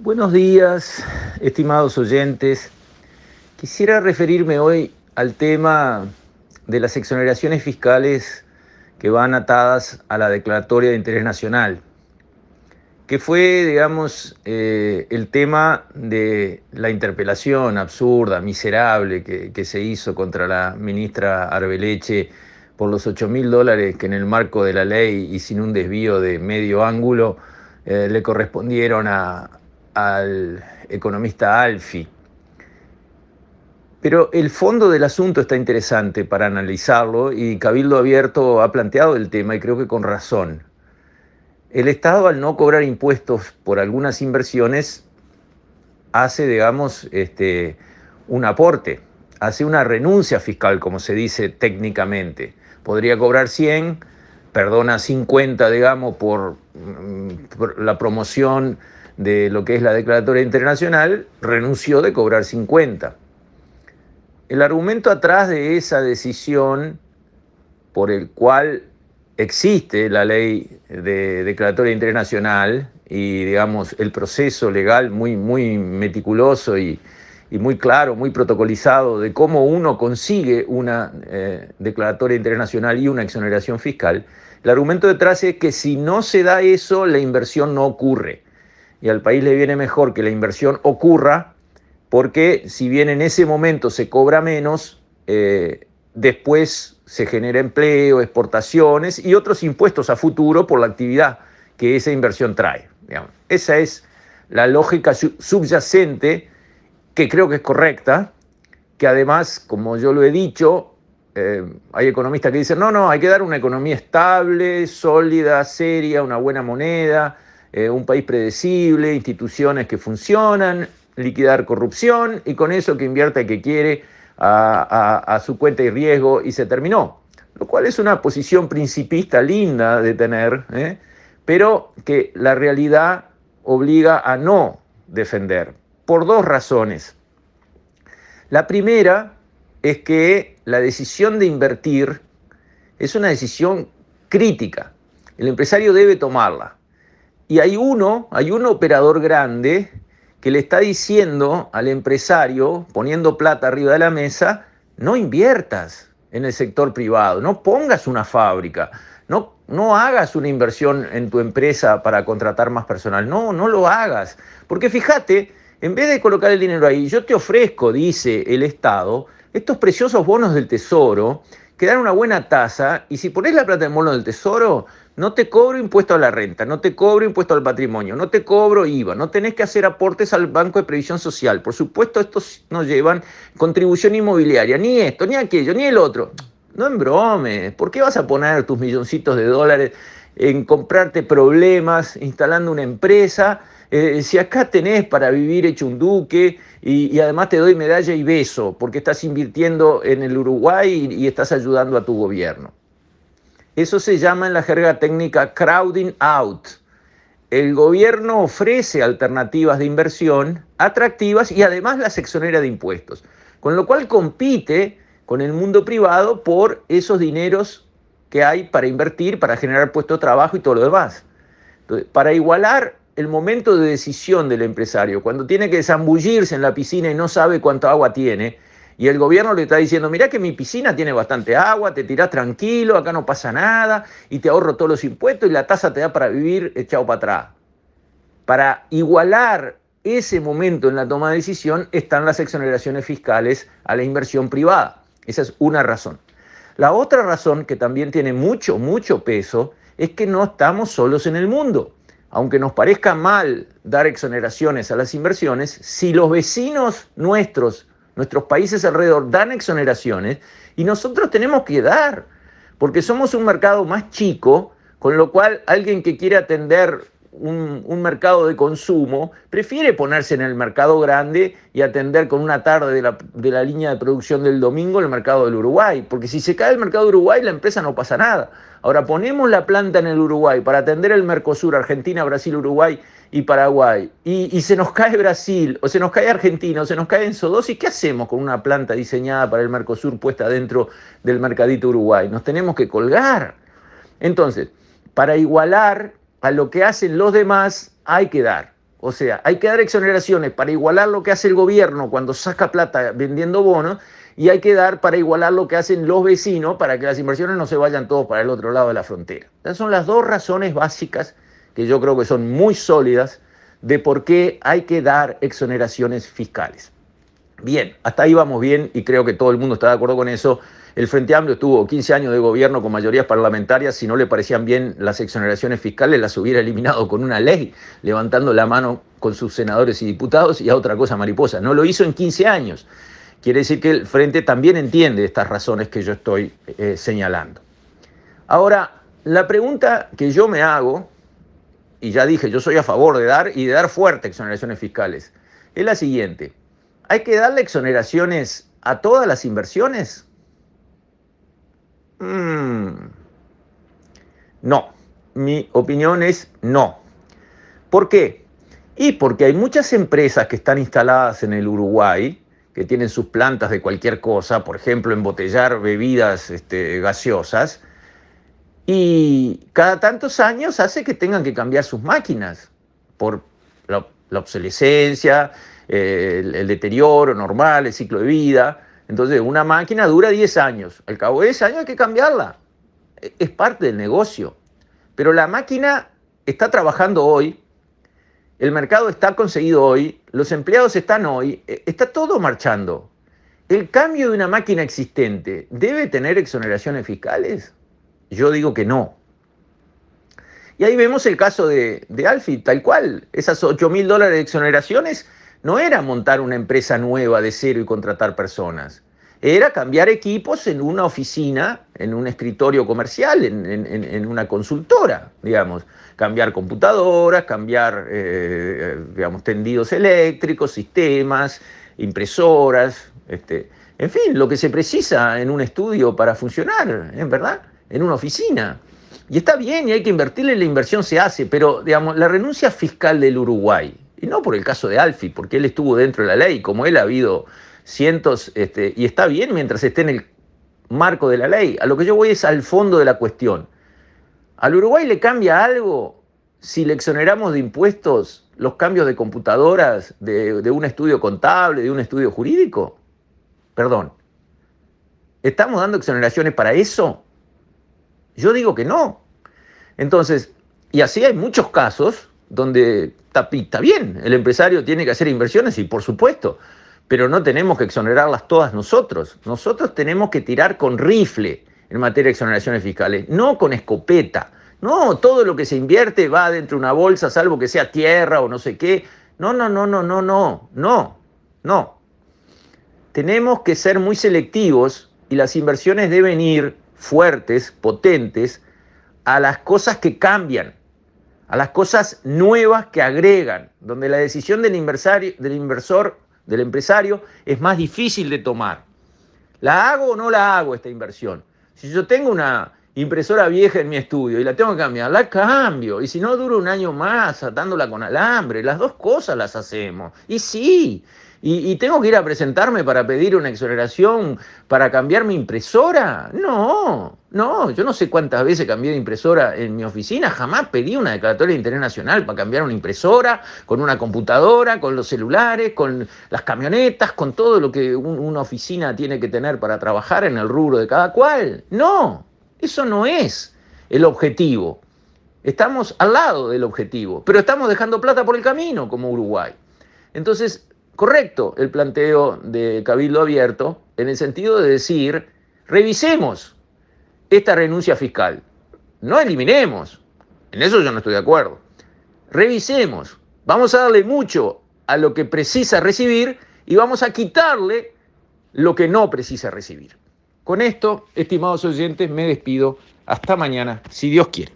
Buenos días, estimados oyentes. Quisiera referirme hoy al tema de las exoneraciones fiscales que van atadas a la declaratoria de interés nacional, que fue, digamos, eh, el tema de la interpelación absurda, miserable que, se hizo contra la ministra Arbeleche por los 8 mil dólares que en el marco de la ley y sin un desvío de medio ángulo eh, le correspondieron a, al economista Alfi. Pero el fondo del asunto está interesante para analizarlo y Cabildo Abierto ha planteado el tema y creo que con razón. El Estado al no cobrar impuestos por algunas inversiones hace, digamos, este, un aporte, hace una renuncia fiscal, como se dice técnicamente. Podría cobrar 100, perdona 50, digamos, mm, por la promoción de lo que es la declaratoria internacional, renunció de cobrar 50. El argumento atrás de esa decisión por el cual existe la ley de declaratoria internacional y digamos el proceso legal muy, muy meticuloso y, muy claro, muy protocolizado de cómo uno consigue una eh, declaratoria internacional y una exoneración fiscal, el argumento detrás es que si no se da eso, la inversión no ocurre y al país le viene mejor que la inversión ocurra, porque si bien en ese momento se cobra menos, eh, después se genera empleo, exportaciones y otros impuestos a futuro por la actividad que esa inversión trae. Esa es la lógica subyacente que creo que es correcta, que además, como yo lo he dicho, eh, hay economistas que dicen, no, no, hay que dar una economía estable, sólida, seria, una buena moneda, eh, un país predecible, instituciones que funcionan, liquidar corrupción y con eso que invierta el que quiere a, su cuenta y riesgo y se terminó. Lo cual es una posición principista linda de tener, ¿eh? pero que la realidad obliga a no defender, por dos razones. La primera es que la decisión de invertir es una decisión crítica. El empresario debe tomarla. Y hay uno, hay un operador grande que le está diciendo al empresario, poniendo plata arriba de la mesa, no inviertas en el sector privado, no pongas una fábrica, no, no hagas una inversión en tu empresa para contratar más personal, no, no lo hagas. Porque fíjate, en vez de colocar el dinero ahí, yo te ofrezco, dice el Estado, estos preciosos bonos del Tesoro que dan una buena tasa y si pones la plata en bono del Tesoro, no te cobro impuesto a la renta, no te cobro impuesto al patrimonio, no te cobro IVA, no tenés que hacer aportes al Banco de Previsión Social. Por supuesto, estos no llevan contribución inmobiliaria, ni esto, ni aquello, ni el otro. No embromes, ¿por qué vas a poner tus milloncitos de dólares en comprarte problemas, instalando una empresa? Eh, si acá tenés para vivir hecho un duque y, además te doy medalla y beso porque estás invirtiendo en el Uruguay y estás ayudando a tu gobierno. Eso se llama en la jerga técnica crowding out. El gobierno ofrece alternativas de inversión atractivas y además las exonera de impuestos, con lo cual compite con el mundo privado por esos dineros que hay para invertir, para generar puestos de trabajo y todo lo demás. para igualar el momento de decisión del empresario, cuando tiene que zambullirse en la piscina y no sabe cuánto agua tiene, y el gobierno le está diciendo, mira que mi piscina tiene bastante agua, te tirás tranquilo, acá no pasa nada, y te ahorro todos los impuestos y la tasa te da para vivir echado para atrás. Para igualar ese momento en la toma de decisión están las exoneraciones fiscales a la inversión privada. Esa es una razón. La otra razón, que también tiene mucho, mucho peso, es que no estamos solos en el mundo. Aunque nos parezca mal dar exoneraciones a las inversiones, si los vecinos nuestros Nuestros países alrededor dan exoneraciones y nosotros tenemos que dar, porque somos un mercado más chico, con lo cual alguien que quiere atender un, mercado de consumo prefiere ponerse en el mercado grande y atender con una tarde de la, de la línea de producción del domingo el mercado del Uruguay, porque si se cae el mercado Uruguay la empresa no pasa nada. Ahora ponemos la planta en el Uruguay para atender el Mercosur, Argentina, Brasil, Uruguay y Paraguay, y, se nos cae Brasil, o se nos cae Argentina, o se nos cae Ensodosis, ¿qué hacemos con una planta diseñada para el Mercosur puesta dentro del mercadito Uruguay? Nos tenemos que colgar. Entonces, para igualar a lo que hacen los demás, hay que dar. O sea, hay que dar exoneraciones para igualar lo que hace el gobierno cuando saca plata vendiendo bonos y hay que dar para igualar lo que hacen los vecinos para que las inversiones no se vayan todos para el otro lado de la frontera. Esas son las dos razones básicas que yo creo que son muy sólidas de por qué hay que dar exoneraciones fiscales. Bien, hasta ahí vamos bien y creo que todo el mundo está de acuerdo con eso. El Frente Amplio tuvo 15 años de gobierno con mayorías parlamentarias. Si no le parecían bien las exoneraciones fiscales, las hubiera eliminado con una ley, levantando la mano con sus senadores y diputados y a otra cosa mariposa. No lo hizo en 15 años. Quiere decir que el Frente también entiende estas razones que yo estoy eh, señalando. Ahora, la pregunta que yo me hago, y ya dije, yo soy a favor de dar y de dar fuerte exoneraciones fiscales, es la siguiente. ¿Hay que darle exoneraciones a todas las inversiones? No, mi opinión es no. ¿Por qué? Y porque hay muchas empresas que están instaladas en el Uruguay, que tienen sus plantas de cualquier cosa, por ejemplo, embotellar bebidas este, gaseosas, y cada tantos años hace que tengan que cambiar sus máquinas por la, obsolescencia, el, el deterioro normal, el ciclo de vida. Entonces, una máquina dura 10 años. Al cabo de 10 años hay que cambiarla. Es parte del negocio. Pero la máquina está trabajando hoy, el mercado está conseguido hoy, los empleados están hoy, e, está todo marchando. ¿El cambio de una máquina existente debe tener exoneraciones fiscales? Yo digo que no. Y ahí vemos el caso de, de Alfie, tal cual. Esas 8 mil dólares de exoneraciones no era montar una empresa nueva de cero y contratar personas. Era cambiar equipos en una oficina, en un escritorio comercial, en, una consultora, digamos. Cambiar computadoras, cambiar, eh, digamos, tendidos eléctricos, sistemas, impresoras, este, en fin, lo que se precisa en un estudio para funcionar, ¿en verdad? En una oficina. Y está bien y hay que invertirle, la inversión se hace, pero digamos, la renuncia fiscal del Uruguay, y no por el caso de Alfi, porque él estuvo dentro de la ley, como él ha habido cientos, este, y está bien mientras esté en el marco de la ley. A lo que yo voy es al fondo de la cuestión. ¿Al Uruguay le cambia algo si le exoneramos de impuestos los cambios de computadoras de, de un estudio contable, de un estudio jurídico? Perdón. ¿Estamos dando exoneraciones para eso? Yo digo que no. Entonces, y así hay muchos casos donde está, bien, el empresario tiene que hacer inversiones y por supuesto, pero no tenemos que exonerarlas todas nosotros. Nosotros tenemos que tirar con rifle en materia de exoneraciones fiscales, no con escopeta. No, todo lo que se invierte va dentro de una bolsa, salvo que sea tierra o no sé qué. No, no, no, no, no, no, no, no. Tenemos que ser muy selectivos y las inversiones deben ir fuertes, potentes, a las cosas que cambian, a las cosas nuevas que agregan, donde la decisión del, del inversor, del empresario, es más difícil de tomar. ¿La hago o no la hago esta inversión? Si yo tengo una impresora vieja en mi estudio y la tengo que cambiar, la cambio. Y si no, duro un año más atándola con alambre. Las dos cosas las hacemos. Y sí, ¿Y, tengo que ir a presentarme para pedir una exoneración para cambiar mi impresora? No, no, yo no sé cuántas veces cambié de impresora en mi oficina, jamás pedí una declaratoria de interés nacional para cambiar una impresora, con una computadora, con los celulares, con las camionetas, con todo lo que una oficina tiene que tener para trabajar en el rubro de cada cual. No, eso no es el objetivo. Estamos al lado del objetivo, pero estamos dejando plata por el camino como Uruguay. Entonces, correcto el planteo de Cabildo Abierto en el sentido de decir, revisemos esta renuncia fiscal, no eliminemos, en eso yo no estoy de acuerdo, revisemos, vamos a darle mucho a lo que precisa recibir y vamos a quitarle lo que no precisa recibir. Con esto, estimados oyentes, me despido. Hasta mañana, si Dios quiere.